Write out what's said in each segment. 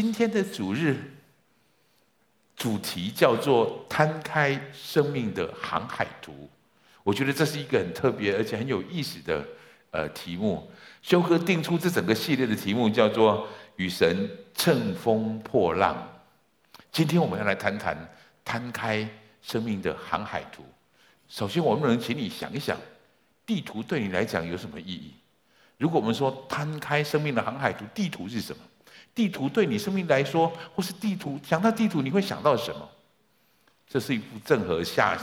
今天的主日主题叫做“摊开生命的航海图”，我觉得这是一个很特别而且很有意思的呃题目。修哥定出这整个系列的题目叫做“与神乘风破浪”。今天我们要来谈谈摊开生命的航海图。首先，我们能请你想一想，地图对你来讲有什么意义？如果我们说摊开生命的航海图，地图是什么？地图对你生命来说，或是地图，想到地图你会想到什么？这是一幅郑和下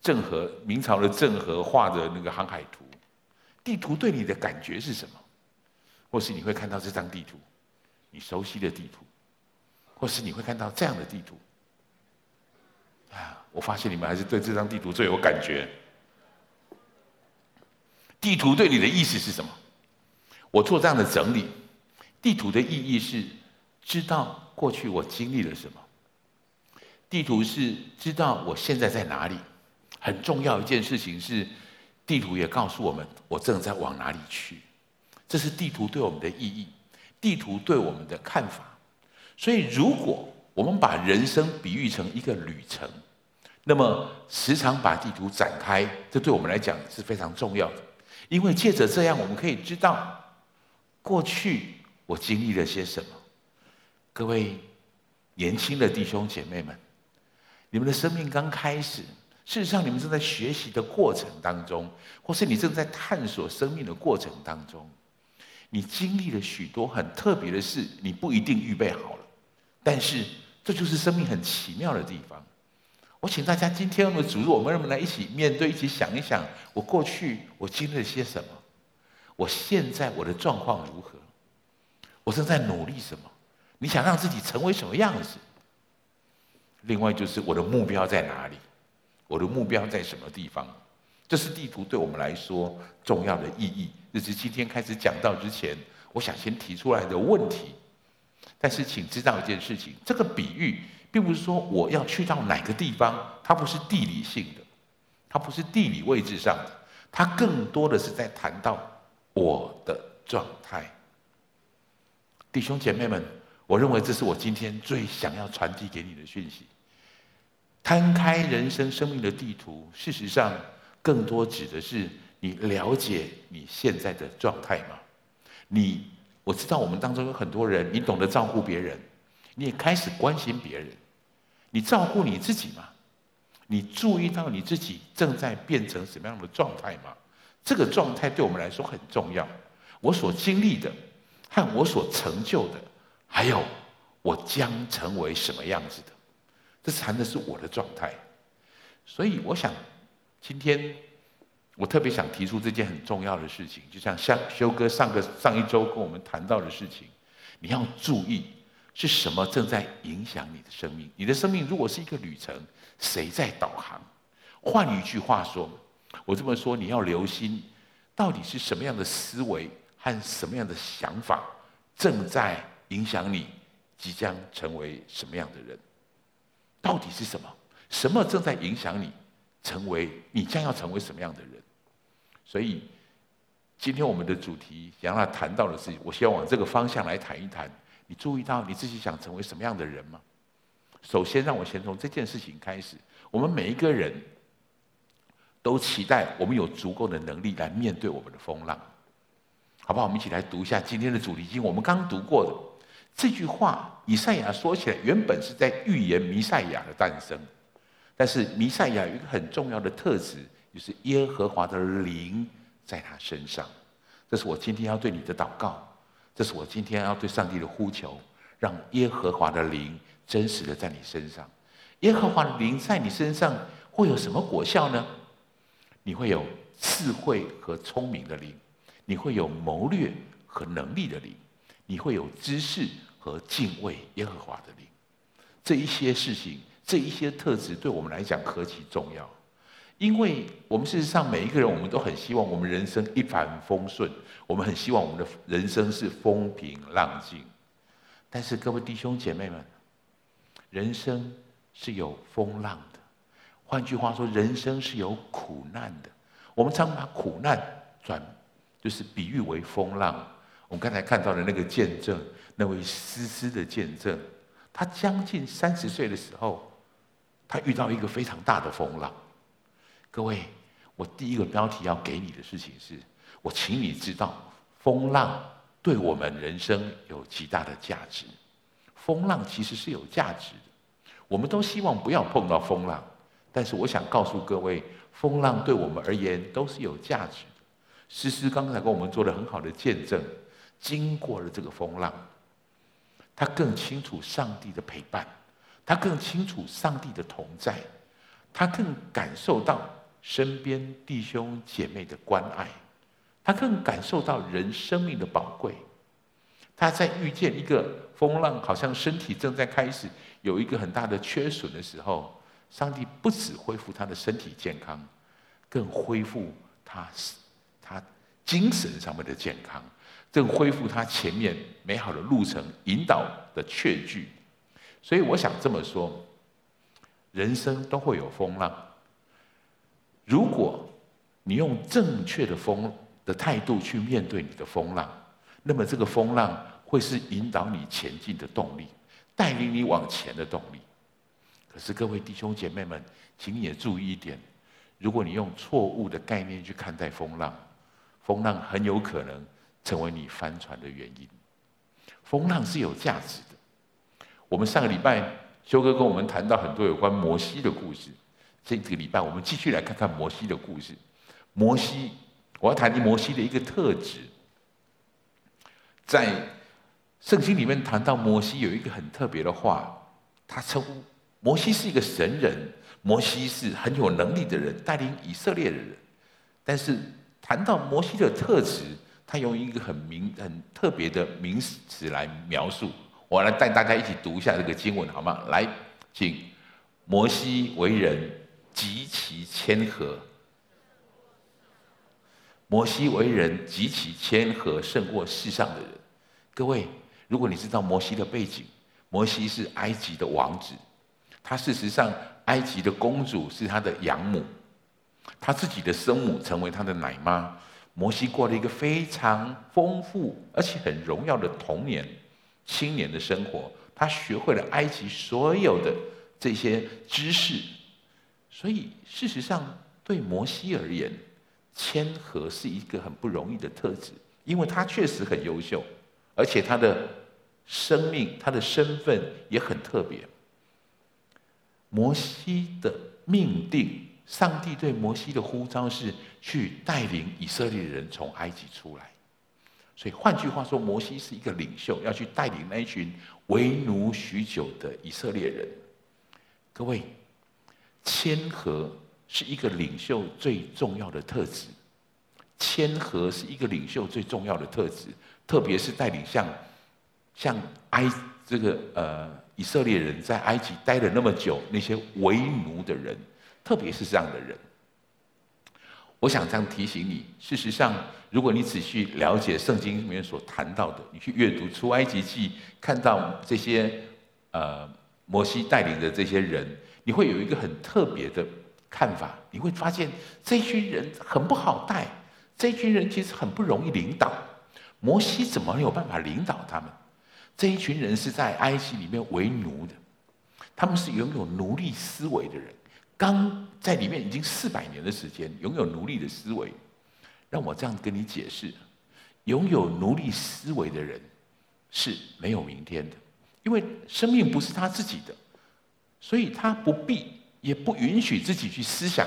郑和明朝的郑和画的那个航海图。地图对你的感觉是什么？或是你会看到这张地图，你熟悉的地图，或是你会看到这样的地图。啊，我发现你们还是对这张地图最有感觉。地图对你的意思是什么？我做这样的整理，地图的意义是知道过去我经历了什么。地图是知道我现在在哪里。很重要一件事情是，地图也告诉我们我正在往哪里去。这是地图对我们的意义，地图对我们的看法。所以，如果我们把人生比喻成一个旅程，那么时常把地图展开，这对我们来讲是非常重要的。因为借着这样，我们可以知道。过去我经历了些什么？各位年轻的弟兄姐妹们，你们的生命刚开始，事实上你们正在学习的过程当中，或是你正在探索生命的过程当中，你经历了许多很特别的事，你不一定预备好了，但是这就是生命很奇妙的地方。我请大家今天我们主日，我们人们来一起面对，一起想一想，我过去我经历了些什么？我现在我的状况如何？我正在努力什么？你想让自己成为什么样子？另外就是我的目标在哪里？我的目标在什么地方？这是地图对我们来说重要的意义。这是今天开始讲到之前，我想先提出来的问题。但是请知道一件事情：这个比喻并不是说我要去到哪个地方，它不是地理性的，它不是地理位置上的，它更多的是在谈到。我的状态，弟兄姐妹们，我认为这是我今天最想要传递给你的讯息。摊开人生生命的地图，事实上更多指的是你了解你现在的状态吗？你，我知道我们当中有很多人，你懂得照顾别人，你也开始关心别人，你照顾你自己吗？你注意到你自己正在变成什么样的状态吗？这个状态对我们来说很重要。我所经历的，和我所成就的，还有我将成为什么样子的，这谈的是我的状态。所以，我想今天我特别想提出这件很重要的事情，就像像修哥上个上一周跟我们谈到的事情，你要注意是什么正在影响你的生命。你的生命如果是一个旅程，谁在导航？换一句话说。我这么说，你要留心，到底是什么样的思维和什么样的想法正在影响你即将成为什么样的人？到底是什么？什么正在影响你成为你将要成为什么样的人？所以，今天我们的主题想要谈到的是，我希望往这个方向来谈一谈。你注意到你自己想成为什么样的人吗？首先，让我先从这件事情开始。我们每一个人。都期待我们有足够的能力来面对我们的风浪，好不好？我们一起来读一下今天的主题经。我们刚读过的这句话，以赛亚说起来原本是在预言弥赛亚的诞生，但是弥赛亚有一个很重要的特质，就是耶和华的灵在他身上。这是我今天要对你的祷告，这是我今天要对上帝的呼求，让耶和华的灵真实的在你身上。耶和华的灵在你身上会有什么果效呢？你会有智慧和聪明的灵，你会有谋略和能力的灵，你会有知识和敬畏耶和华的灵。这一些事情，这一些特质，对我们来讲何其重要！因为我们事实上每一个人，我们都很希望我们人生一帆风顺，我们很希望我们的人生是风平浪静。但是各位弟兄姐妹们，人生是有风浪的。换句话说，人生是有苦难的。我们常把苦难转，就是比喻为风浪。我们刚才看到的那个见证，那位丝丝的见证，他将近三十岁的时候，他遇到一个非常大的风浪。各位，我第一个标题要给你的事情是，我请你知道，风浪对我们人生有极大的价值。风浪其实是有价值的，我们都希望不要碰到风浪，但是我想告诉各位，风浪对我们而言都是有价值。诗诗刚才跟我们做了很好的见证。经过了这个风浪，他更清楚上帝的陪伴，他更清楚上帝的同在，他更感受到身边弟兄姐妹的关爱，他更感受到人生命的宝贵。他在遇见一个风浪，好像身体正在开始有一个很大的缺损的时候，上帝不止恢复他的身体健康，更恢复他精神上面的健康。正恢复他前面美好的路程引导的确据，所以我想这么说：人生都会有风浪。如果你用正确的风的态度去面对你的风浪，那么这个风浪会是引导你前进的动力，带领你往前的动力。可是各位弟兄姐妹们，请你也注意一点：如果你用错误的概念去看待风浪，风浪很有可能。成为你翻船的原因。风浪是有价值的。我们上个礼拜修哥跟我们谈到很多有关摩西的故事。这个礼拜我们继续来看看摩西的故事。摩西，我要谈摩西的一个特质。在圣经里面谈到摩西有一个很特别的话，他称呼摩西是一个神人，摩西是很有能力的人，带领以色列的人。但是谈到摩西的特质。他用一个很名、很特别的名词来描述。我来带大家一起读一下这个经文，好吗？来，请。摩西为人极其谦和。摩西为人极其谦和，胜过世上的人。各位，如果你知道摩西的背景，摩西是埃及的王子，他事实上埃及的公主是他的养母，他自己的生母成为他的奶妈。摩西过了一个非常丰富而且很荣耀的童年、青年的生活。他学会了埃及所有的这些知识，所以事实上对摩西而言，谦和是一个很不容易的特质，因为他确实很优秀，而且他的生命、他的身份也很特别。摩西的命定。上帝对摩西的呼召是去带领以色列人从埃及出来，所以换句话说，摩西是一个领袖，要去带领那一群为奴许久的以色列人。各位，谦和是一个领袖最重要的特质，谦和是一个领袖最重要的特质，特别是带领像像埃这个呃以色列人在埃及待了那么久，那些为奴的人。特别是这样的人，我想这样提醒你：事实上，如果你仔细了解圣经里面所谈到的，你去阅读出埃及记，看到这些呃摩西带领的这些人，你会有一个很特别的看法。你会发现这群人很不好带，这群人其实很不容易领导。摩西怎么有办法领导他们？这一群人是在埃及里面为奴的，他们是拥有奴隶思维的人。刚在里面已经四百年的时间，拥有奴隶的思维，让我这样跟你解释：拥有奴隶思维的人是没有明天的，因为生命不是他自己的，所以他不必也不允许自己去思想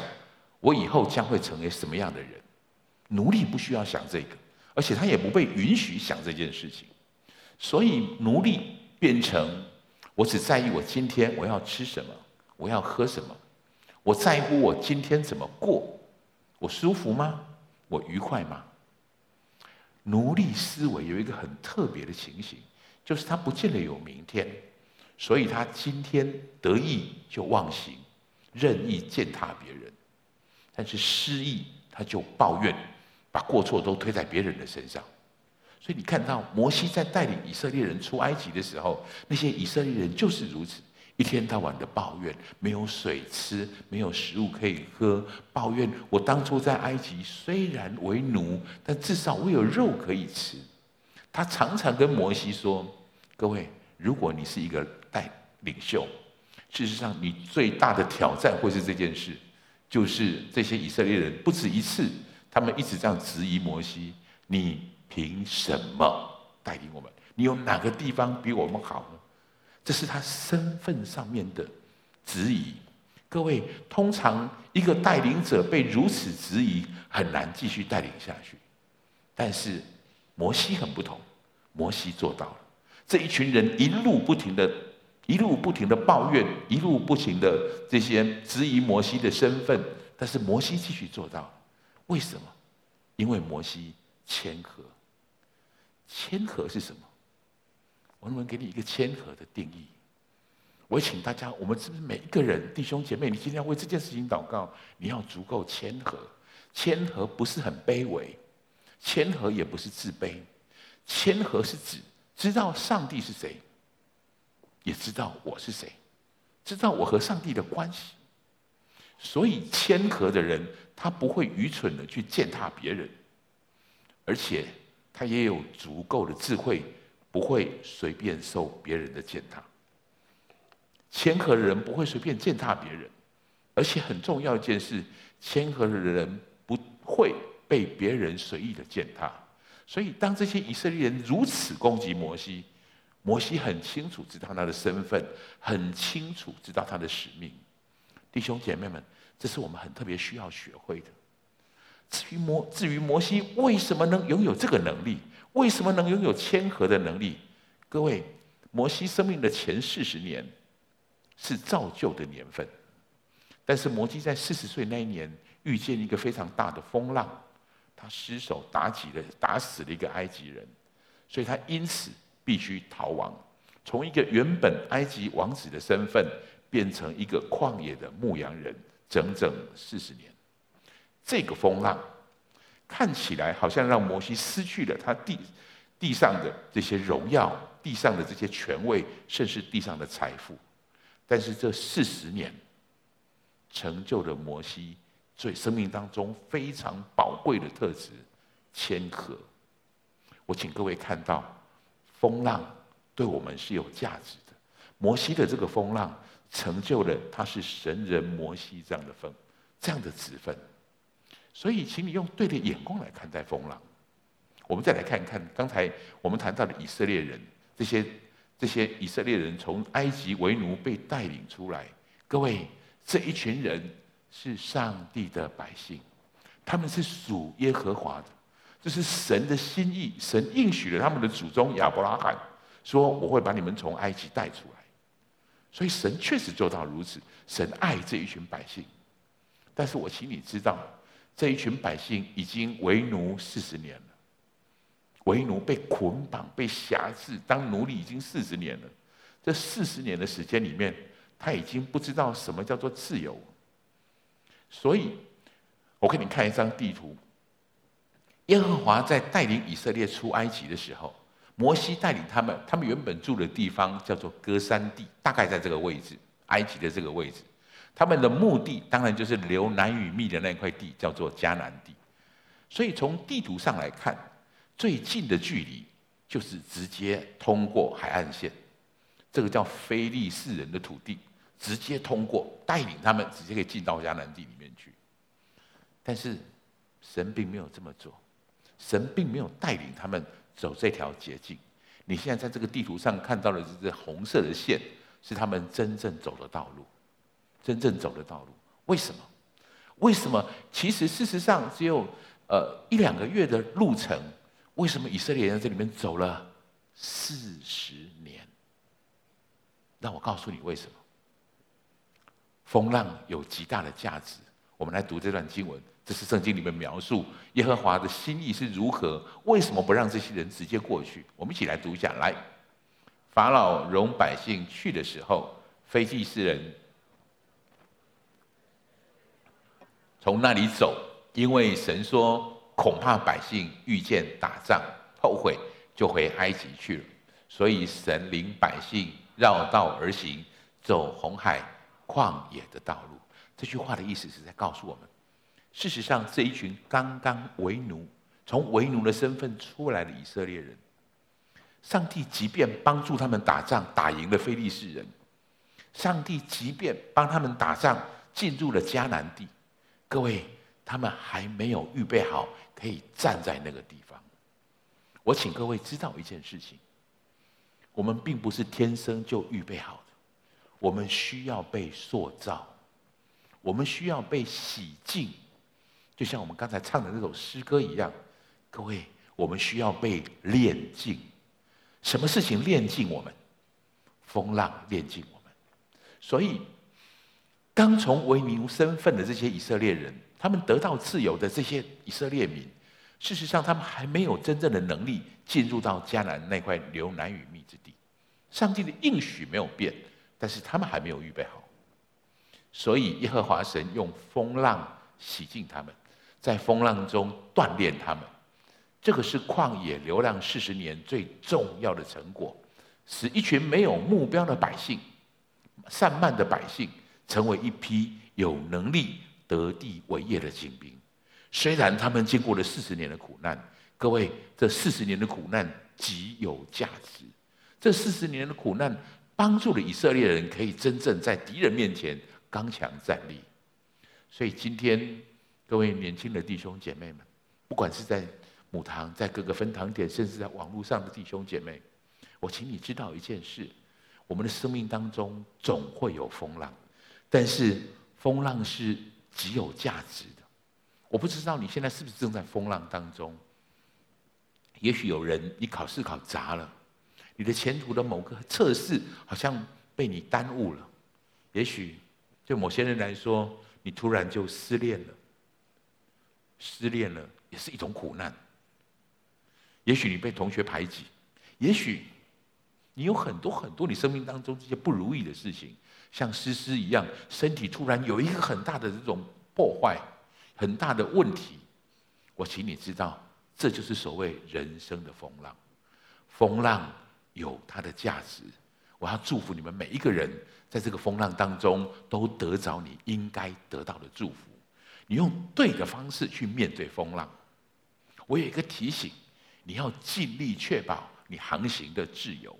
我以后将会成为什么样的人。奴隶不需要想这个，而且他也不被允许想这件事情，所以奴隶变成我只在意我今天我要吃什么，我要喝什么。我在乎我今天怎么过，我舒服吗？我愉快吗？奴隶思维有一个很特别的情形，就是他不见得有明天，所以他今天得意就忘形，任意践踏别人；但是失意他就抱怨，把过错都推在别人的身上。所以你看到摩西在带领以色列人出埃及的时候，那些以色列人就是如此。一天到晚的抱怨，没有水吃，没有食物可以喝，抱怨我当初在埃及虽然为奴，但至少我有肉可以吃。他常常跟摩西说：“各位，如果你是一个带领袖，事实上你最大的挑战会是这件事，就是这些以色列人不止一次，他们一直这样质疑摩西：你凭什么带领我们？你有哪个地方比我们好呢？”这是他身份上面的质疑。各位，通常一个带领者被如此质疑，很难继续带领下去。但是摩西很不同，摩西做到了。这一群人一路不停的、一路不停的抱怨，一路不停的这些质疑摩西的身份，但是摩西继续做到了。为什么？因为摩西谦和。谦和是什么？我能不能给你一个谦和的定义？我请大家，我们是不是每一个人弟兄姐妹，你今天要为这件事情祷告，你要足够谦和。谦和不是很卑微，谦和也不是自卑，谦和是指知道上帝是谁，也知道我是谁，知道我和上帝的关系。所以谦和的人，他不会愚蠢的去践踏别人，而且他也有足够的智慧，不会随便受别人的践踏。谦和的人不会随便践踏别人，而且很重要一件事，谦和的人不会被别人随意的践踏。所以，当这些以色列人如此攻击摩西，摩西很清楚知道他的身份，很清楚知道他的使命。弟兄姐妹们，这是我们很特别需要学会的。至于摩，至于摩西为什么能拥有这个能力，为什么能拥有谦和的能力？各位，摩西生命的前四十年。是造就的年份，但是摩西在四十岁那一年遇见一个非常大的风浪，他失手打起了打死了一个埃及人，所以他因此必须逃亡，从一个原本埃及王子的身份变成一个旷野的牧羊人，整整四十年。这个风浪看起来好像让摩西失去了他地地上的这些荣耀，地上的这些权位，甚至地上的财富。但是这四十年，成就了摩西最生命当中非常宝贵的特质——谦和。我请各位看到，风浪对我们是有价值的。摩西的这个风浪，成就了他是神人摩西这样的分，这样的职分。所以，请你用对的眼光来看待风浪。我们再来看一看刚才我们谈到的以色列人这些。这些以色列人从埃及为奴被带领出来，各位，这一群人是上帝的百姓，他们是属耶和华的，这是神的心意，神应许了他们的祖宗亚伯拉罕，说我会把你们从埃及带出来，所以神确实做到如此，神爱这一群百姓，但是我请你知道，这一群百姓已经为奴四十年了。为奴被捆绑、被挟制，当奴隶已经四十年了。这四十年的时间里面，他已经不知道什么叫做自由。所以，我给你看一张地图。耶和华在带领以色列出埃及的时候，摩西带领他们，他们原本住的地方叫做歌珊地，大概在这个位置，埃及的这个位置。他们的目的当然就是流奶与密的那块地，叫做迦南地。所以从地图上来看。最近的距离就是直接通过海岸线，这个叫非利士人的土地，直接通过，带领他们直接可以进到迦南地里面去。但是神并没有这么做，神并没有带领他们走这条捷径。你现在在这个地图上看到的这红色的线，是他们真正走的道路，真正走的道路。为什么？为什么？其实事实上只有呃一两个月的路程。为什么以色列人在这里面走了四十年？那我告诉你为什么。风浪有极大的价值。我们来读这段经文，这是圣经里面描述耶和华的心意是如何。为什么不让这些人直接过去？我们一起来读一下。来，法老容百姓去的时候，非利士人从那里走，因为神说。恐怕百姓遇见打仗后悔，就回埃及去了。所以神领百姓绕道而行，走红海旷野的道路。这句话的意思是在告诉我们：事实上，这一群刚刚为奴、从为奴的身份出来的以色列人，上帝即便帮助他们打仗，打赢了非利士人；上帝即便帮他们打仗，进入了迦南地，各位，他们还没有预备好可以站在那个地方。我请各位知道一件事情：我们并不是天生就预备好的，我们需要被塑造，我们需要被洗净，就像我们刚才唱的那首诗歌一样。各位，我们需要被炼净。什么事情炼净我们？风浪炼净我们。所以，刚从为奴身份的这些以色列人，他们得到自由的这些以色列民，事实上他们还没有真正的能力进入到迦南那块流奶与蜜之地。上帝的应许没有变，但是他们还没有预备好。所以，耶和华神用风浪洗净他们，在风浪中锻炼他们。这个是旷野流浪四十年最重要的成果，使一群没有目标的百姓、散漫的百姓，成为一批有能力得地为业的精兵。虽然他们经过了四十年的苦难，各位，这四十年的苦难极有价值。这四十年的苦难帮助了以色列人可以真正在敌人面前刚强站立。所以今天，各位年轻的弟兄姐妹们，不管是在母堂在各个分堂点，甚至在网络上的弟兄姐妹，我请你知道一件事：我们的生命当中总会有风浪，但是风浪是极有价值的。我不知道你现在是不是正在风浪当中？也许有人你考试考砸了，你的前途的某个测试好像被你耽误了。也许对某些人来说，你突然就失恋了，失恋了也是一种苦难。也许你被同学排挤，也许你有很多很多你生命当中这些不如意的事情，像诗诗一样，身体突然有一个很大的这种破坏，很大的问题。我请你知道，这就是所谓人生的风浪。风浪有它的价值。我要祝福你们每一个人，在这个风浪当中都得着你应该得到的祝福。你用对的方式去面对风浪。我有一个提醒。你要尽力确保你航行的自由，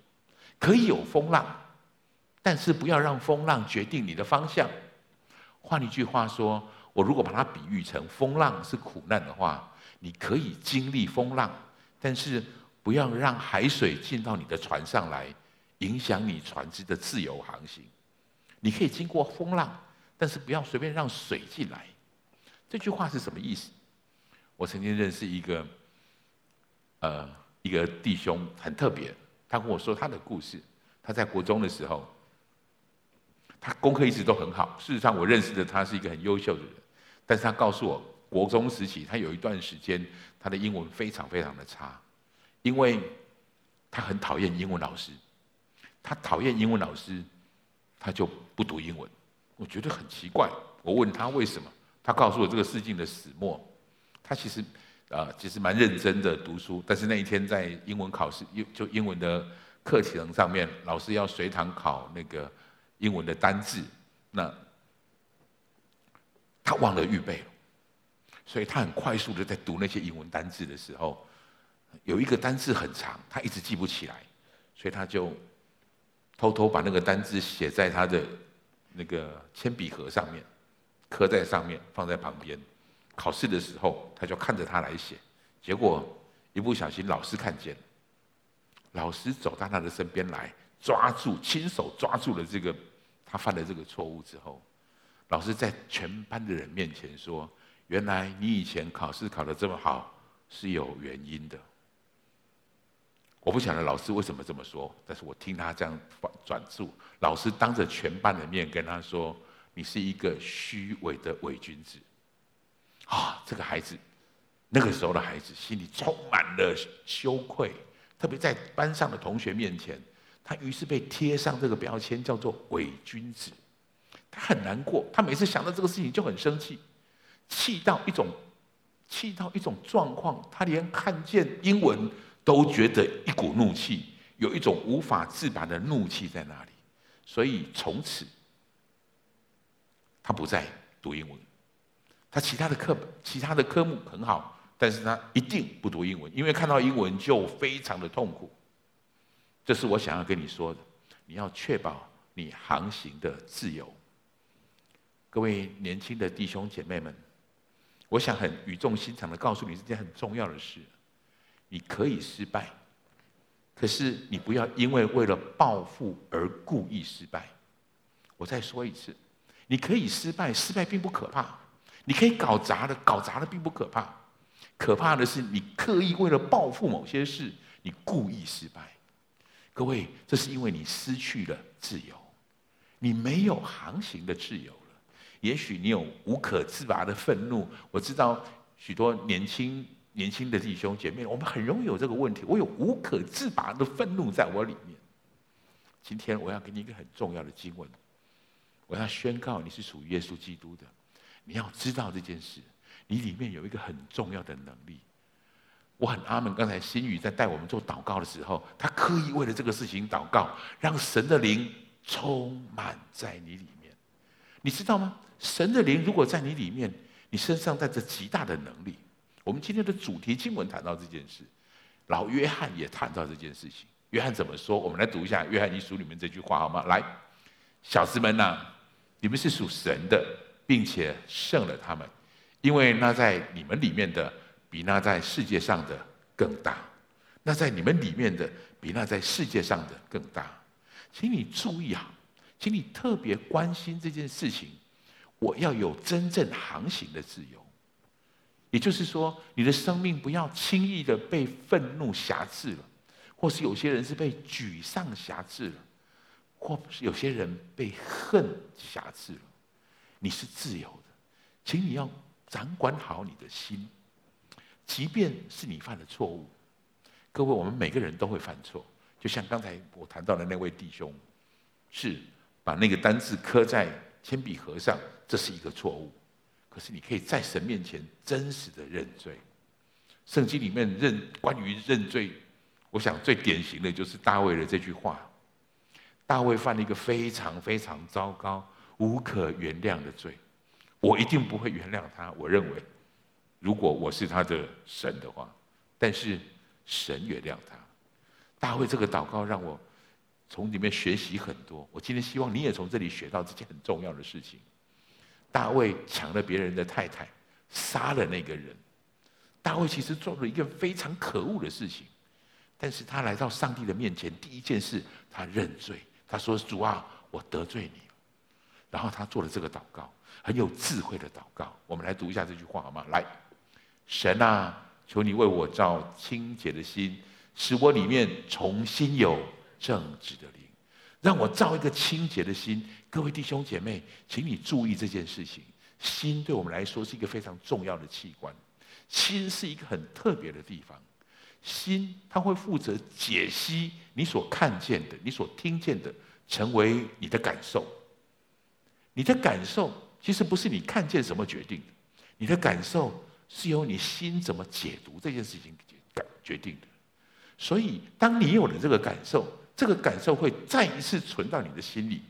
可以有风浪，但是不要让风浪决定你的方向。换一句话说，我如果把它比喻成风浪是苦难的话，你可以经历风浪，但是不要让海水进到你的船上来，影响你船只的自由航行。你可以经过风浪，但是不要随便让水进来。这句话是什么意思？我曾经认识一个。呃，一个弟兄很特别，他跟我说他的故事。他在国中的时候，他功课一直都很好。事实上，我认识的他是一个很优秀的人，但是他告诉我，国中时期他有一段时间他的英文非常非常的差，因为他很讨厌英文老师。他讨厌英文老师，他就不读英文。我觉得很奇怪，我问他为什么，他告诉我这个事情的始末。他其实。啊，其实蛮认真的读书，但是那一天在英文考试，就英文的课程上面，老师要随堂考那个英文的单字，那他忘了预备，所以他很快速的在读那些英文单字的时候，有一个单字很长，他一直记不起来，所以他就偷偷把那个单字写在他的那个铅笔盒上面，刻在上面，放在旁边。考试的时候，他就看着他来写，结果一不小心，老师看见，老师走到他的身边来，抓住，亲手抓住了这个他犯了这个错误之后，老师在全班的人面前说：“原来你以前考试考得这么好是有原因的。”我不晓得老师为什么这么说，但是我听他这样转述，老师当着全班的面跟他说：“你是一个虚伪的伪君子。”啊，这个孩子，那个时候的孩子心里充满了羞愧，特别在班上的同学面前，他于是被贴上这个标签，叫做伪君子。他很难过，他每次想到这个事情就很生气，气到一种，气到一种状况，他连看见英文都觉得一股怒气，有一种无法自拔的怒气在那里，所以从此他不再读英文。他其他的课本、其他的科目很好，但是他一定不读英文，因为看到英文就非常的痛苦。这是我想要跟你说的。你要确保你航行的自由。各位年轻的弟兄姐妹们，我想很语重心长的告诉你这件很重要的事：你可以失败，可是你不要因为为了报复而故意失败。我再说一次，你可以失败，失败并不可怕。你可以搞砸的，搞砸的并不可怕。可怕的是你刻意为了报复某些事，你故意失败。各位，这是因为你失去了自由，你没有航行的自由了。也许你有无可自拔的愤怒。我知道许多年轻年轻的弟兄姐妹，我们很容易有这个问题。我有无可自拔的愤怒在我里面。今天我要给你一个很重要的经文。我要宣告你是属于耶稣基督的，你要知道这件事，你里面有一个很重要的能力。我很阿门。刚才新宇在带我们做祷告的时候，他刻意为了这个事情祷告，让神的灵充满在你里面。你知道吗？神的灵如果在你里面，你身上带着极大的能力。我们今天的主题经文谈到这件事，老约翰也谈到这件事情。约翰怎么说？我们来读一下约翰一书里面这句话好吗？来，小子们呐、你们是属神的，并且胜了他们，因为那在你们里面的比那在世界上的更大。那在你们里面的比那在世界上的更大。请你注意啊，请你特别关心这件事情。我要有真正航行的自由，也就是说，你的生命不要轻易的被愤怒挟制了，或是有些人是被沮丧挟制了。或是有些人被恨挟制了，你是自由的，请你要掌管好你的心，即便是你犯了错误。各位，我们每个人都会犯错，就像刚才我谈到的那位弟兄，是把那个单字刻在铅笔盒上，这是一个错误。可是你可以在神面前真实的认罪。圣经里面认关于认罪，我想最典型的就是大卫的这句话。大卫犯了一个非常非常糟糕、无可原谅的罪，我一定不会原谅他。我认为，如果我是他的神的话，但是神原谅他。大卫这个祷告让我从里面学习很多。我今天希望你也从这里学到这件很重要的事情。大卫抢了别人的太太，杀了那个人。大卫其实做了一个非常可恶的事情，但是他来到上帝的面前，第一件事他认罪。他说：“主啊，我得罪你。”然后他做了这个祷告，很有智慧的祷告。我们来读一下这句话好吗？来，神啊，求你为我造清洁的心，使我里面重新有正直的灵，让我造一个清洁的心。各位弟兄姐妹，请你注意这件事情。心对我们来说是一个非常重要的器官，心是一个很特别的地方。心，它会负责解析你所看见的、你所听见的，成为你的感受。你的感受其实不是你看见什么决定的，你的感受是由你心怎么解读这件事情决定的。所以，当你有了这个感受，这个感受会再一次存到你的心里，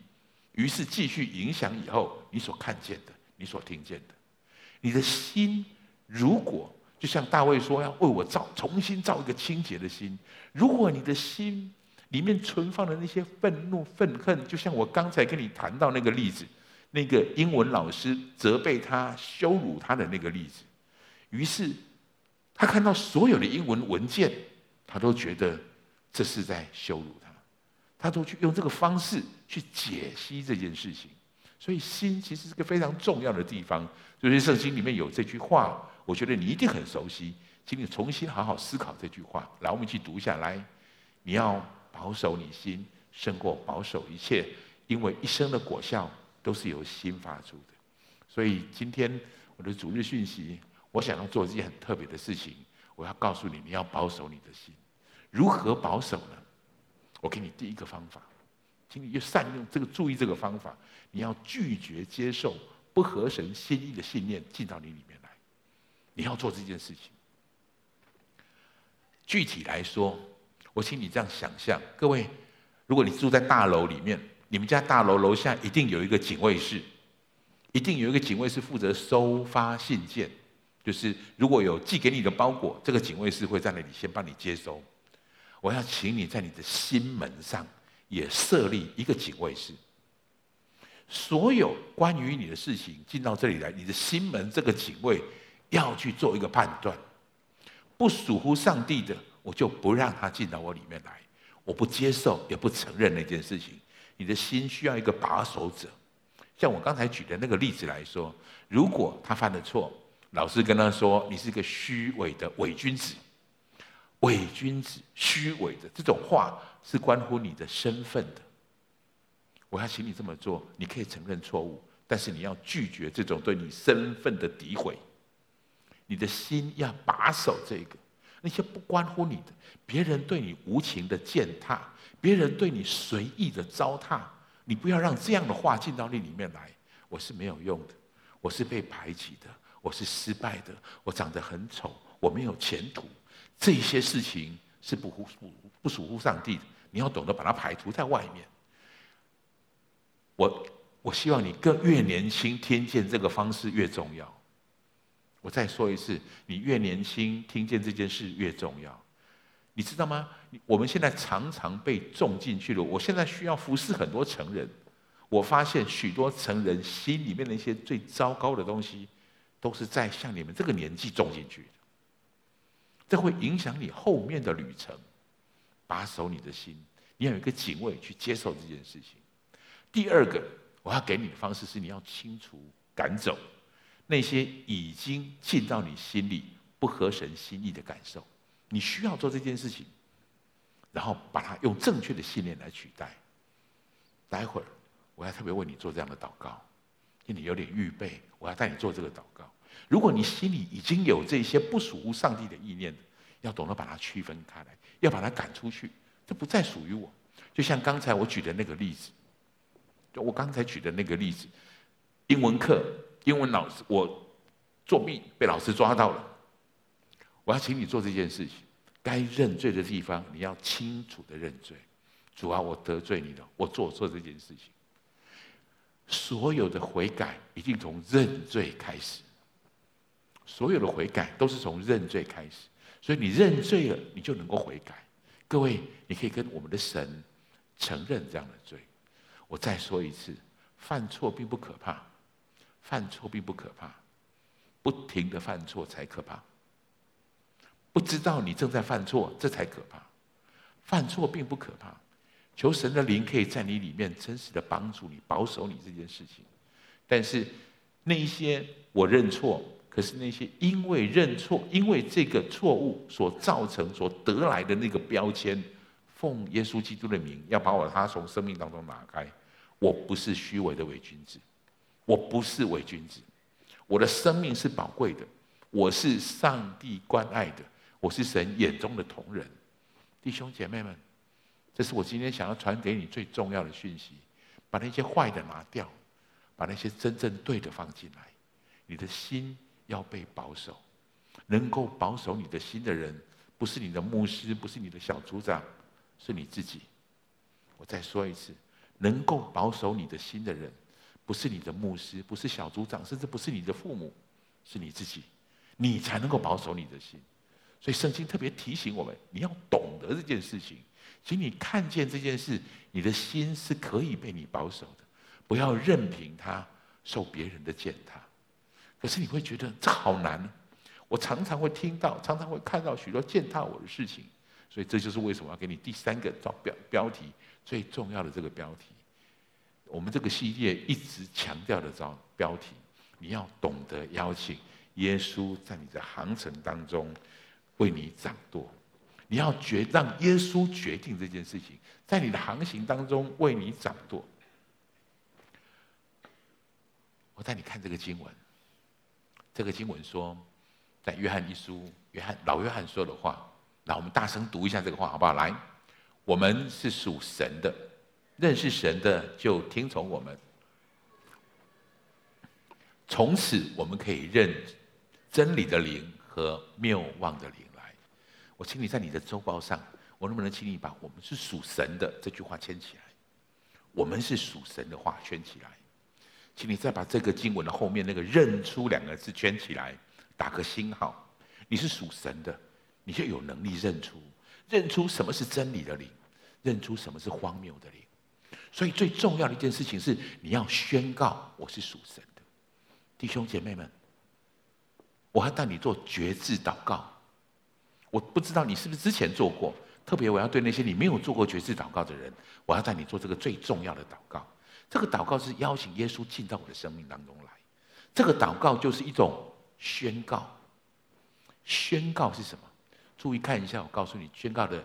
于是继续影响以后你所看见的、你所听见的。你的心如果就像大卫说：“要为我造，重新造一个清洁的心。如果你的心里面存放的那些愤怒、愤恨，就像我刚才跟你谈到那个例子，那个英文老师责备他、羞辱他的那个例子，于是他看到所有的英文文件，他都觉得这是在羞辱他，他都去用这个方式去解析这件事情。所以心其实是个非常重要的地方。所以圣经里面有这句话。”我觉得你一定很熟悉，请你重新好好思考这句话。来，我们一起读下来。你要保守你心，胜过保守一切，因为一生的果效都是由心发出的。所以今天我的主日讯息，我想要做一件很特别的事情。我要告诉你，你要保守你的心。如何保守呢？我给你第一个方法，请你就善用这个，注意这个方法。你要拒绝接受不合神心意的信念进到你里面来。你要做这件事情。具体来说，我请你这样想象：各位，如果你住在大楼里面，你们家大楼楼下一定有一个警卫室，一定有一个警卫室负责收发信件，就是如果有寄给你的包裹，这个警卫室会在那里先帮你接收。我要请你在你的心门上也设立一个警卫室。所有关于你的事情进到这里来，你的心门这个警卫要去做一个判断，不属乎上帝的，我就不让他进到我里面来，我不接受也不承认那件事情。你的心需要一个把守者，像我刚才举的那个例子来说，如果他犯了错，老师跟他说：“你是一个虚伪的伪君子，伪君子，虚伪的这种话是关乎你的身份的。”我要请你这么做，你可以承认错误，但是你要拒绝这种对你身份的诋毁。你的心要把守这个，那些不关乎你的，别人对你无情的践踏，别人对你随意的糟蹋，你不要让这样的话进到你里面来。我是没有用的，我是被排挤的，我是失败的，我长得很丑，我没有前途。这些事情是不不不属乎上帝的，你要懂得把它排除在外面。我我希望你更越年轻听见这个方式越重要。我再说一次，你越年轻听见这件事越重要。你知道吗？我们现在常常被种进去了。我现在需要服侍很多成人，我发现许多成人心里面的一些最糟糕的东西，都是在像你们这个年纪种进去的。这会影响你后面的旅程。把守你的心，你要有一个警卫去接受这件事情。第二个，我要给你的方式是，你要清除、赶走那些已经进到你心里不合神心意的感受。你需要做这件事情，然后把它用正确的信念来取代。待会儿我要特别为你做这样的祷告，因为你有点预备。我要带你做这个祷告。如果你心里已经有这些不属乎上帝的意念，要懂得把它区分开来，要把它赶出去，这不再属于我。就像刚才我举的那个例子。就我刚才举的那个例子，英文课，英文老师，我作弊被老师抓到了。我要请你做这件事情，该认罪的地方，你要清楚的认罪。主啊，我得罪你了，我做错这件事情。所有的悔改一定从认罪开始，所有的悔改都是从认罪开始。所以你认罪了，你就能够悔改。各位，你可以跟我们的神承认这样的罪。我再说一次，犯错并不可怕，犯错并不可怕，不停的犯错才可怕。不知道你正在犯错，这才可怕。犯错并不可怕，求神的灵可以在你里面真实的帮助你，保守你这件事情。但是那一些我认错，可是那些因为认错，因为这个错误所造成所得来的那个标签。奉耶稣基督的名，要把我他从生命当中拿开。我不是虚伪的伪君子，我不是伪君子，我的生命是宝贵的，我是上帝关爱的，我是神眼中的同人。弟兄姐妹们，这是我今天想要传给你最重要的讯息：把那些坏的拿掉，把那些真正对的放进来。你的心要被保守，能够保守你的心的人，不是你的牧师，不是你的小组长。是你自己。我再说一次，能够保守你的心的人，不是你的牧师，不是小组长，甚至不是你的父母，是你自己，你才能够保守你的心。所以圣经特别提醒我们，你要懂得这件事情，请你看见这件事，你的心是可以被你保守的，不要任凭它受别人的践踏。可是你会觉得这好难，我常常会听到，常常会看到许多践踏我的事情。所以这就是为什么要给你第三个标标标题最重要的这个标题。我们这个系列一直强调的标标题，你要懂得邀请耶稣在你的航程当中为你掌舵，你要决让耶稣决定这件事情，在你的航行当中为你掌舵。我带你看这个经文，这个经文说，在约翰一书，约翰老约翰说的话。那我们大声读一下这个话，好不好？来，我们是属神的，认识神的就听从我们。从此，我们可以认真理的灵和谬妄的灵来。我请你在你的周报上，我能不能请你把“我们是属神的”这句话圈起来？我们是属神的话圈起来，请你再把这个经文的后面那个“认出”两个字圈起来，打个星号。你是属神的。你就有能力认出，认出什么是真理的灵，认出什么是荒谬的灵。所以最重要的一件事情是，你要宣告我是属神的。弟兄姐妹们，我要带你做绝志祷告。我不知道你是不是之前做过，特别我要对那些你没有做过绝志祷告的人，我要带你做这个最重要的祷告。这个祷告是邀请耶稣进到我的生命当中来。这个祷告就是一种宣告。宣告是什么？注意看一下，我告诉你宣告的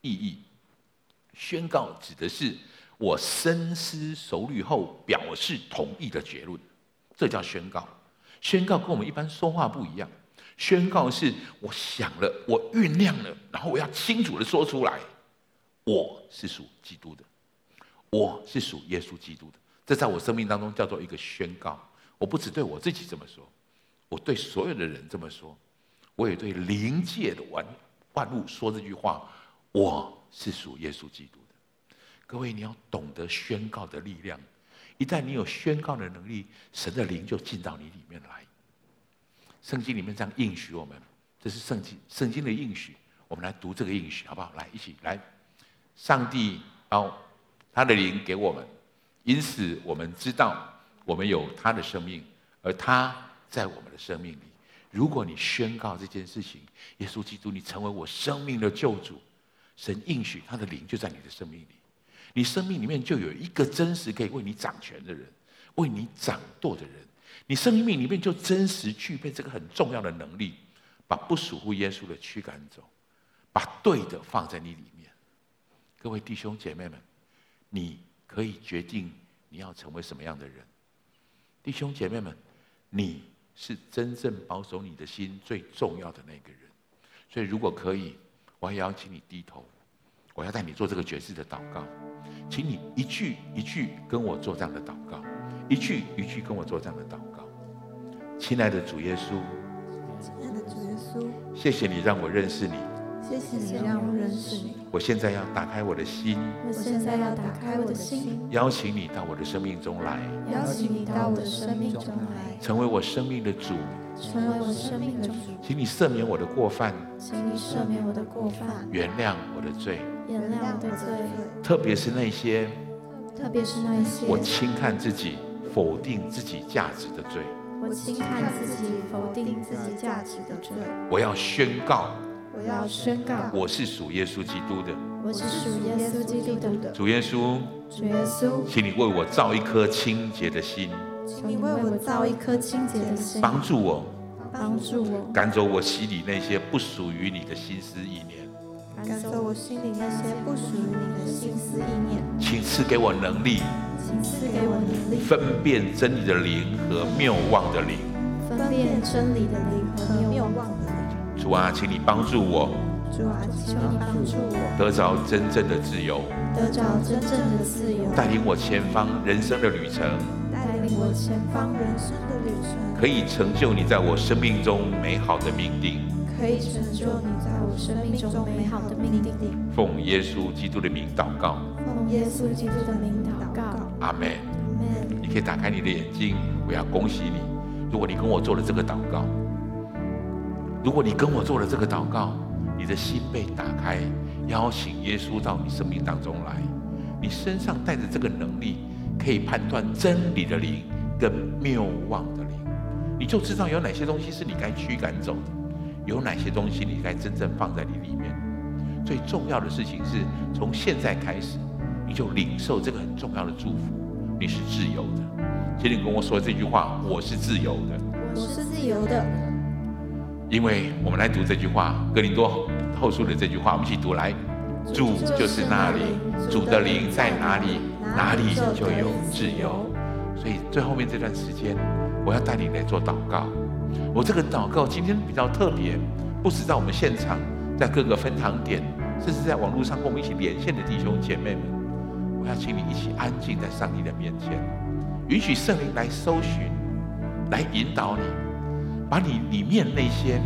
意义。宣告指的是我深思熟虑后表示同意的结论，这叫宣告。宣告跟我们一般说话不一样。宣告是我想了，我酝酿了，然后我要清楚的说出来，我是属基督的，我是属耶稣基督的。这在我生命当中叫做一个宣告。我不只对我自己这么说，我对所有的人这么说。我也对灵界的万万物说这句话：我是属耶稣基督的。各位，你要懂得宣告的力量。一旦你有宣告的能力，神的灵就进到你里面来。圣经里面这样应许我们，这是圣经圣经的应许。我们来读这个应许，好不好？来，一起来。上帝哦，他的灵给我们，因此我们知道我们有他的生命，而他在我们的生命里。如果你宣告这件事情，耶稣基督，你成为我生命的救主，神应许他的灵就在你的生命里，你生命里面就有一个真实可以为你掌权的人，为你掌舵的人，你生命里面就真实具备这个很重要的能力，把不属乎耶稣的驱赶走，把对的放在你里面。各位弟兄姐妹们，你可以决定你要成为什么样的人。弟兄姐妹们，你。是真正保守你的心最重要的那个人，所以如果可以，我要邀请你低头，我要带你做这个爵士的祷告，请你一句一句跟我做这样的祷告，一句一句跟我做这样的祷告。亲爱的主耶稣，亲爱的主耶稣，谢谢你让我认识你。谢谢你让我认识你。我现在要打开我的心。我现在要打开我的心。邀请你到我的生命中来。邀请你到我的生命中来。成为我生命的主。成为我生命的主。请你赦免我的过犯。请你赦免我的过犯。原谅我的罪。原谅我的罪。特别是那些。特别是那些。我轻看自己，否定自己价值的罪。我轻看自己，否定自己价值的罪。我要宣告。我要宣告，我是属耶稣基督的。我是属耶稣基督的。主耶稣，主耶稣，请你为我造一颗清洁的心。请你为我造一颗清洁的心。帮助我，帮助我，赶走我心里那些不属于你的心思意念。赶走我心里那些不属于你的心思意念。请赐给我能力，请赐给我能力，分辨真理的灵和谬妄的灵。分辨真理的灵和谬妄。主啊，请你帮助我。主啊，求你帮助我得着真正的自由。得着真正的自由。带领我前方人生的旅程。带领我前方人生的旅程。可以成就你在我生命中美好的命定。可以成就你在我生命中美好的命定。奉耶稣基督的名祷告。奉耶稣基督的名祷告。阿门。阿门。你可以打开你的眼睛，我要恭喜你。如果你跟我做了这个祷告。如果你跟我做了这个祷告，你的心被打开，邀请耶稣到你生命当中来，你身上带着这个能力，可以判断真理的灵跟谬妄的灵，你就知道有哪些东西是你该驱赶走的，有哪些东西你该真正放在你里面。最重要的事情是从现在开始，你就领受这个很重要的祝福，你是自由的。请你跟我说这句话：我是自由的。我是自由的。因为我们来读这句话，《哥林多后书》的这句话，我们一起读来。主就是那里，主的灵在哪里，哪里就有自由。所以最后面这段时间，我要带你来做祷告。我这个祷告今天比较特别，不止在我们现场，在各个分堂点，甚至在网络上跟我们一起连线的弟兄姐妹们，我要请你一起安静在上帝的面前，允许圣灵来搜寻，来引导你。把你里面那些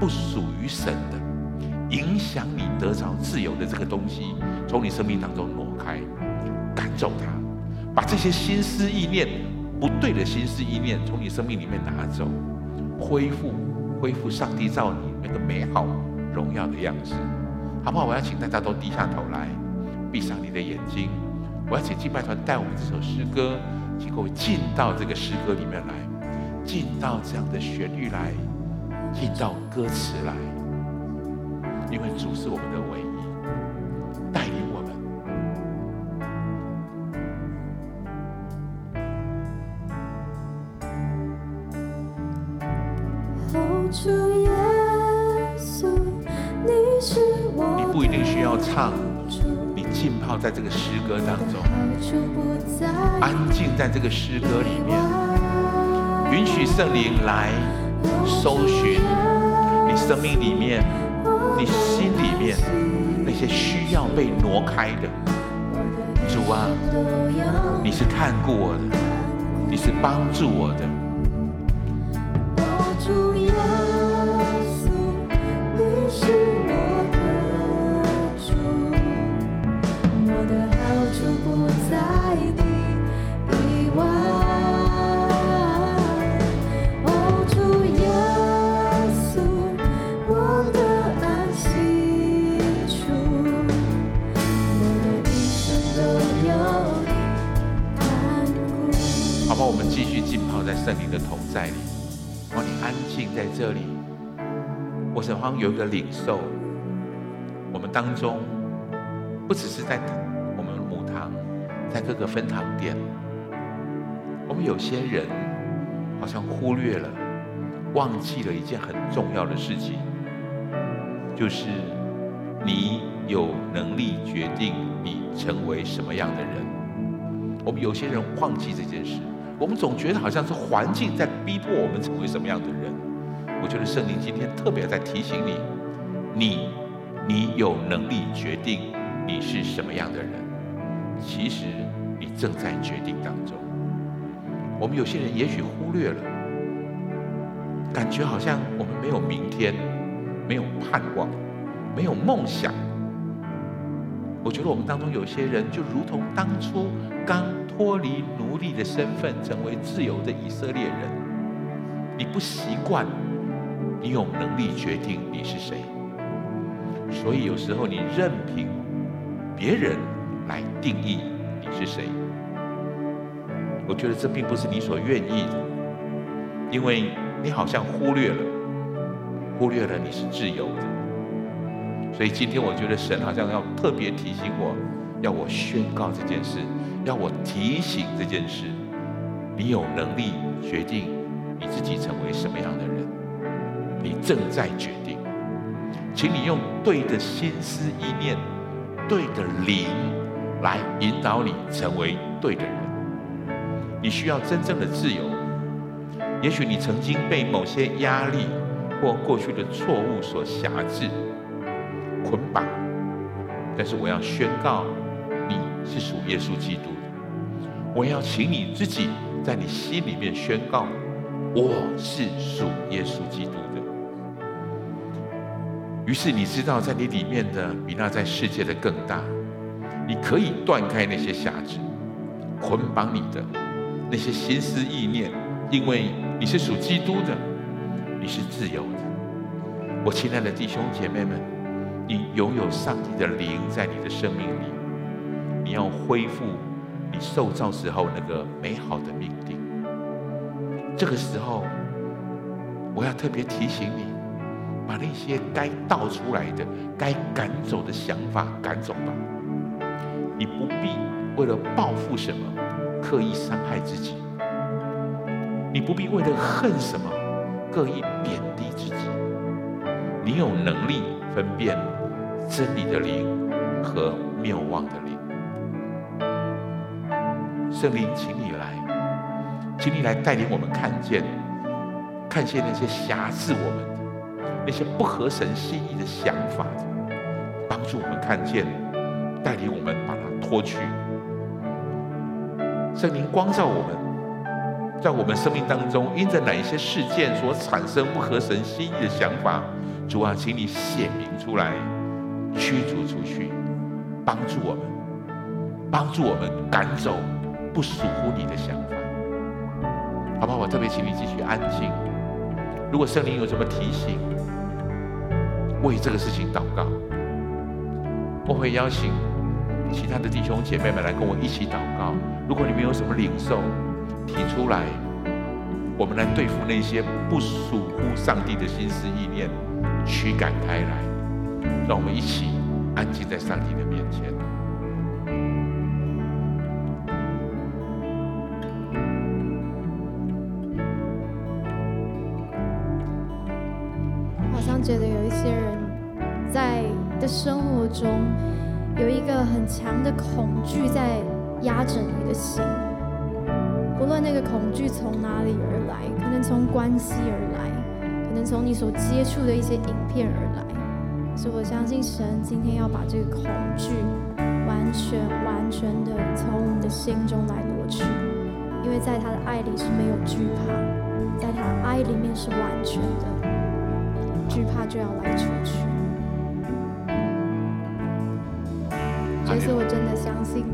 不属于神的、影响你得着自由的这个东西，从你生命当中挪开，赶走它；把这些心思意念不对的心思意念从你生命里面拿走，恢复、恢复上帝造你那个美好荣耀的样子。好不好？我要请大家都低下头来，闭上你的眼睛。我要请敬拜团带我们这首诗歌，请各位进到这个诗歌里面来，进到这样的旋律来，进到歌词来，因为主是我们的唯一，带领我们。主耶稣，你是我。你不一定需要唱，你浸泡在这个诗歌当中，安静在这个诗歌里面，允许圣灵来搜寻你生命里面、你心里面那些需要被挪开的。主啊，你是看顾我的，你是帮助我的。圣灵的同在里，让你安静在这里。我想好像有一个领受，我们当中不只是在我们母堂，在各个分堂点，我们有些人好像忽略了、忘记了一件很重要的事情，就是你有能力决定你成为什么样的人。我们有些人忘记这件事。我们总觉得好像是环境在逼迫我们成为什么样的人。我觉得圣灵今天特别在提醒你，你，你有能力决定你是什么样的人。其实你正在决定当中。我们有些人也许忽略了，感觉好像我们没有明天，没有盼望，没有梦想。我觉得我们当中有些人就如同当初刚脱离奴隶的身份，成为自由的以色列人。你不习惯，你有能力决定你是谁，所以有时候你任凭别人来定义你是谁。我觉得这并不是你所愿意的，因为你好像忽略了，忽略了你是自由的。所以今天我觉得神好像要特别提醒我，要我宣告这件事，要我提醒这件事。你有能力决定你自己成为什么样的人，你正在决定。请你用对的心思意念、对的灵来引导你成为对的人。你需要真正的自由。也许你曾经被某些压力或过去的错误所辖制。捆绑，但是我要宣告，你是属耶稣基督的。我要请你自己在你心里面宣告，我是属耶稣基督的。于是你知道，在你里面的比那在世界的更大。你可以断开那些辖制，捆绑你的那些心思意念，因为你是属基督的，你是自由的。我亲爱的弟兄姐妹们。你拥有上帝的灵在你的生命里，你要恢复你受造时候那个美好的命定。这个时候，我要特别提醒你，把那些该倒出来的、该赶走的想法赶走吧。你不必为了报复什么刻意伤害自己，你不必为了恨什么刻意贬低自己。你有能力分辨。真理的灵和谬妄的灵，圣灵，请你来，请你来带领我们看见，看见那些辖制我们的、那些不合神心意的想法，帮助我们看见，带领我们把它脱去。圣灵光照我们，在我们生命当中，因着哪一些事件所产生不合神心意的想法，主啊，请你显明出来。驱逐出去，帮助我们，帮助我们赶走不属乎你的想法，好不好？我特别请你继续安静。如果圣灵有什么提醒，为这个事情祷告，我会邀请其他的弟兄姐妹们来跟我一起祷告。如果你们有什么领受，提出来，我们来对付那些不属乎上帝的心思意念，驱赶开来。让我们一起安静在上帝的面前。好像觉得有一些人在的生活中有一个很强的恐惧在压着你的心，不论那个恐惧从哪里而来，可能从关系而来，可能从你所接触的一些影片而来，所以我相信神今天要把这个恐惧完全完全的从我们的心中来挪去，因为在他的爱里是没有惧怕，在他的爱里面是完全的，惧怕就要来除去。这次我真的相信，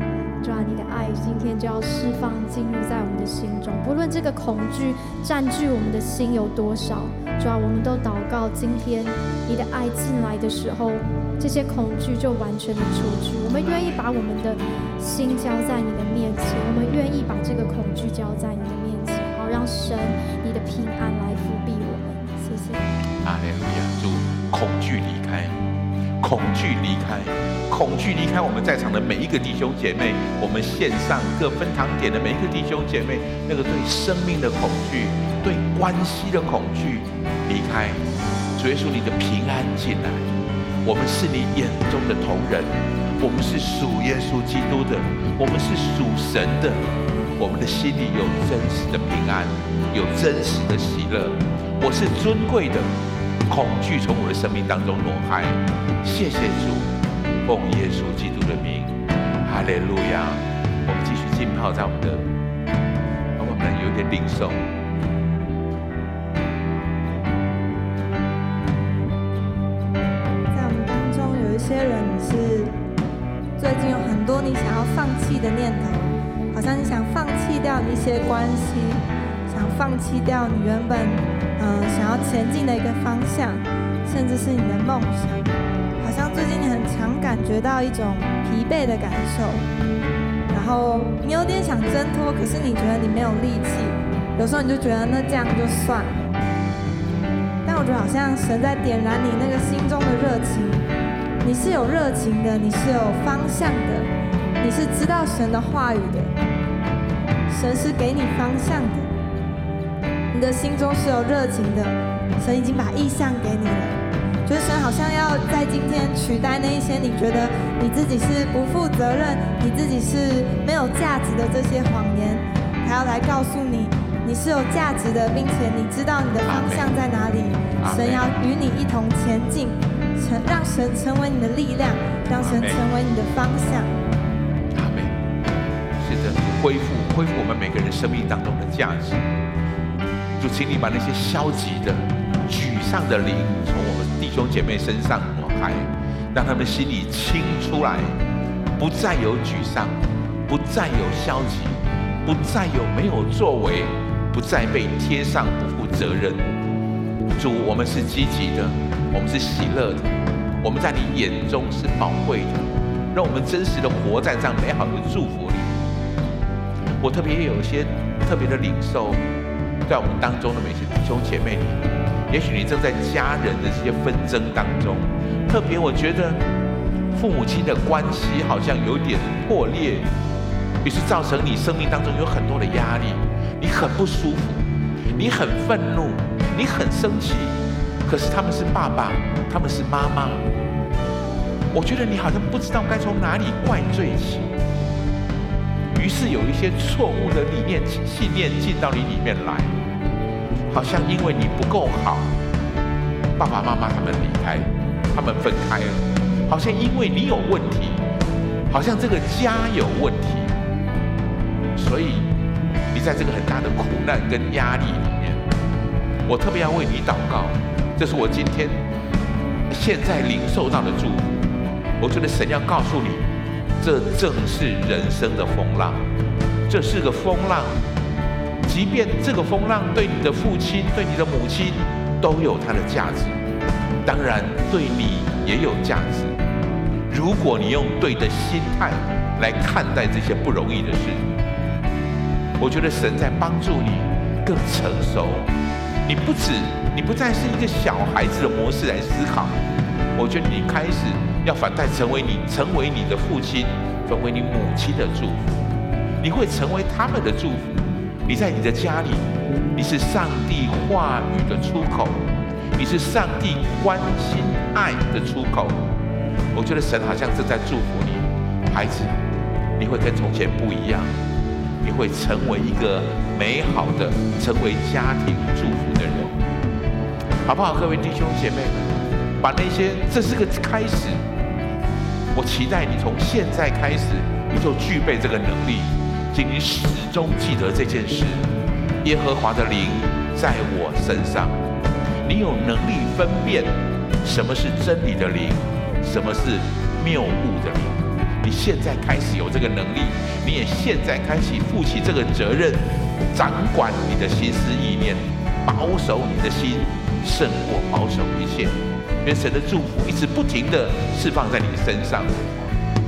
主啊，你的爱今天就要释放进入在我们的心中。不论这个恐惧占据我们的心有多少，主啊，我们都祷告，今天你的爱进来的时候，这些恐惧就完全的出去。我们愿意把我们的心交在你的面前，我们愿意把这个恐惧交在你的面前，好让神你的平安来覆庇我们。谢谢。阿门。主，恐惧离开，恐惧离开。恐惧离开我们在场的每一个弟兄姐妹，我们线上各分堂点的每一个弟兄姐妹，那个对生命的恐惧、对关系的恐惧离开。主耶稣，你的平安进来。我们是你眼中的同人，我们是属耶稣基督的，我们是属神的。我们的心里有真实的平安，有真实的喜乐。我是尊贵的，恐惧从我的生命当中挪开。谢谢主。奉耶稣基督的名，哈利路亚！我们继续浸泡在我们的，我们有点领受。些人是最近有很多你想要放弃的念头，好像你想放弃掉一些关系，想放弃掉你原本嗯、想要前进的一个方向，甚至是你的梦想。好像最近你很常感觉到一种疲惫的感受，然后你有点想挣脱，可是你觉得你没有力气，有时候你就觉得那这样就算了。但我觉得好像神在点燃你那个心中的热情，你是有热情的，你是有方向的，你是知道神的话语的，神是给你方向的，你的心中是有热情的，神已经把意向给你了。觉得神好像要在今天取代那一些你觉得你自己是不负责任、你自己是没有价值的这些谎言，还要来告诉你你是有价值的，并且你知道你的方向在哪里。神要与你一同前进，成让神成为你的力量，让神成为你的方向。阿门。是的，恢复恢复我们每个人生命当中的价值。就请你把那些消极的、沮丧的灵从我们。弟兄姐妹身上挪开，让他们心里清出来，不再有沮丧，不再有消极，不再有没有作为，不再被贴上不负责任。主，我们是积极的，我们是喜乐的，我们在你眼中是宝贵的，让我们真实的活在这样美好的祝福里。我特别有一些特别的领受，在我们当中的每些弟兄姐妹。也许你正在家人的这些纷争当中，特别我觉得父母亲的关系好像有点破裂，于是造成你生命当中有很多的压力，你很不舒服，你很愤怒，你很生气，可是他们是爸爸，他们是妈妈，我觉得你好像不知道该从哪里怪罪起，于是有一些错误的理念、信念进到你里面来。好像因为你不够好，爸爸妈妈他们离开，他们分开了。好像因为你有问题，好像这个家有问题，所以你在这个很大的苦难跟压力里面。我特别要为你祷告，这是我今天现在领受到的祝福。我觉得神要告诉你，这正是人生的风浪，这是个风浪。即便这个风浪对你的父亲、对你的母亲都有它的价值，当然对你也有价值。如果你用对的心态来看待这些不容易的事，我觉得神在帮助你更成熟。你不止，你不再是一个小孩子的模式来思考。我觉得你开始要反带成为你，成为你的父亲，成为你母亲的祝福。你会成为他们的祝福。你在你的家里，你是上帝话语的出口，你是上帝关心爱的出口。我觉得神好像正在祝福你，孩子，你会跟从前不一样。你会成为一个美好的，成为家庭祝福的人，好不好？各位弟兄姐妹们，把那些这是个开始。我期待你从现在开始，你就具备这个能力，请你始终记得这件事：耶和华的灵在我身上，你有能力分辨什么是真理的灵，什么是谬误的灵。你现在开始有这个能力，你也现在开始负起这个责任，掌管你的心思意念，保守你的心，胜过保守一切。愿神的祝福一直不停地释放在你的身上。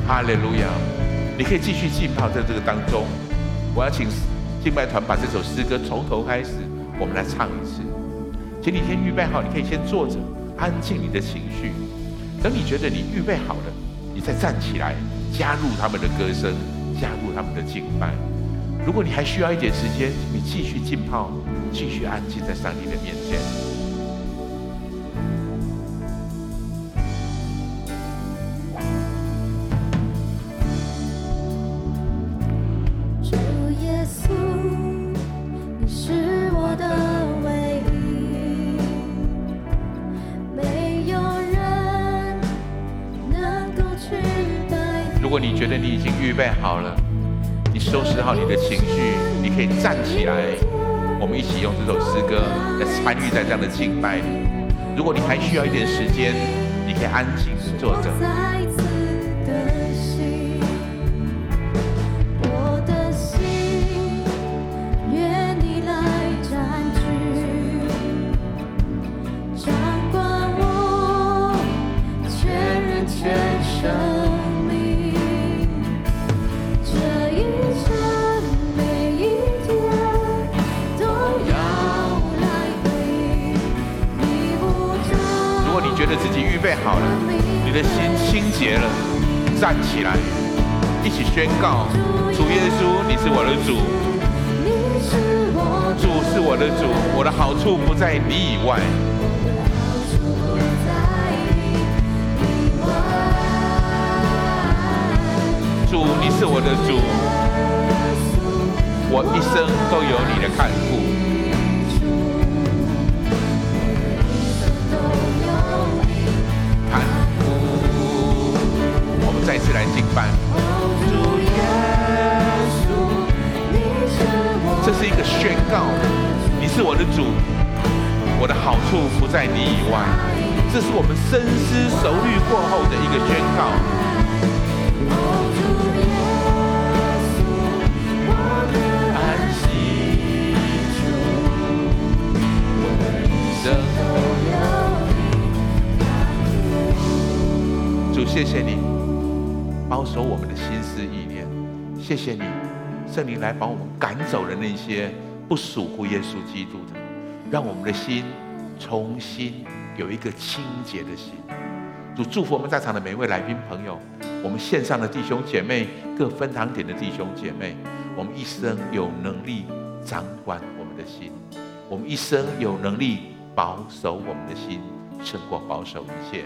哈利路亚！你可以继续浸泡在这个当中。我要请敬拜团把这首诗歌从头开始，我们来唱一次。请你先预备好，你可以先坐着，安静你的情绪。等你觉得你预备好了，你再站起来。加入他们的歌声，加入他们的敬拜。如果你还需要一点时间，你继续浸泡，继续安静在上帝的面前。参与在这样的敬拜里。如果你还需要一点时间，你可以安静坐着。宣告：主耶稣，你是我的主，主是我的主，我的好处不在你以外。主，你是我的主，我一生都有你的看顾。再次来敬拜，是一个宣告，你是我的主，我的好处不在你以外，这是我们深思熟虑过后的一个宣告。主谢谢你。保守我们的心思意念，谢谢你，圣灵来帮我们赶走的那些不属乎耶稣基督的，让我们的心重新有一个清洁的心。主祝福我们在场的每一位来宾朋友，我们线上的弟兄姐妹，各分堂点的弟兄姐妹，我们一生有能力掌管我们的心，我们一生有能力保守我们的心，胜过保守一切。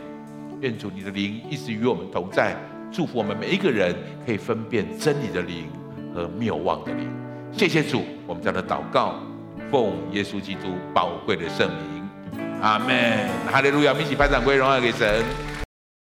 愿主你的灵一直与我们同在。祝福我们每一个人可以分辨真理的灵和谬望的灵。谢谢主，我们这样的祷告，奉耶稣基督宝贵的圣名，阿门。哈利路亚！我们一起拍掌归荣耀给神。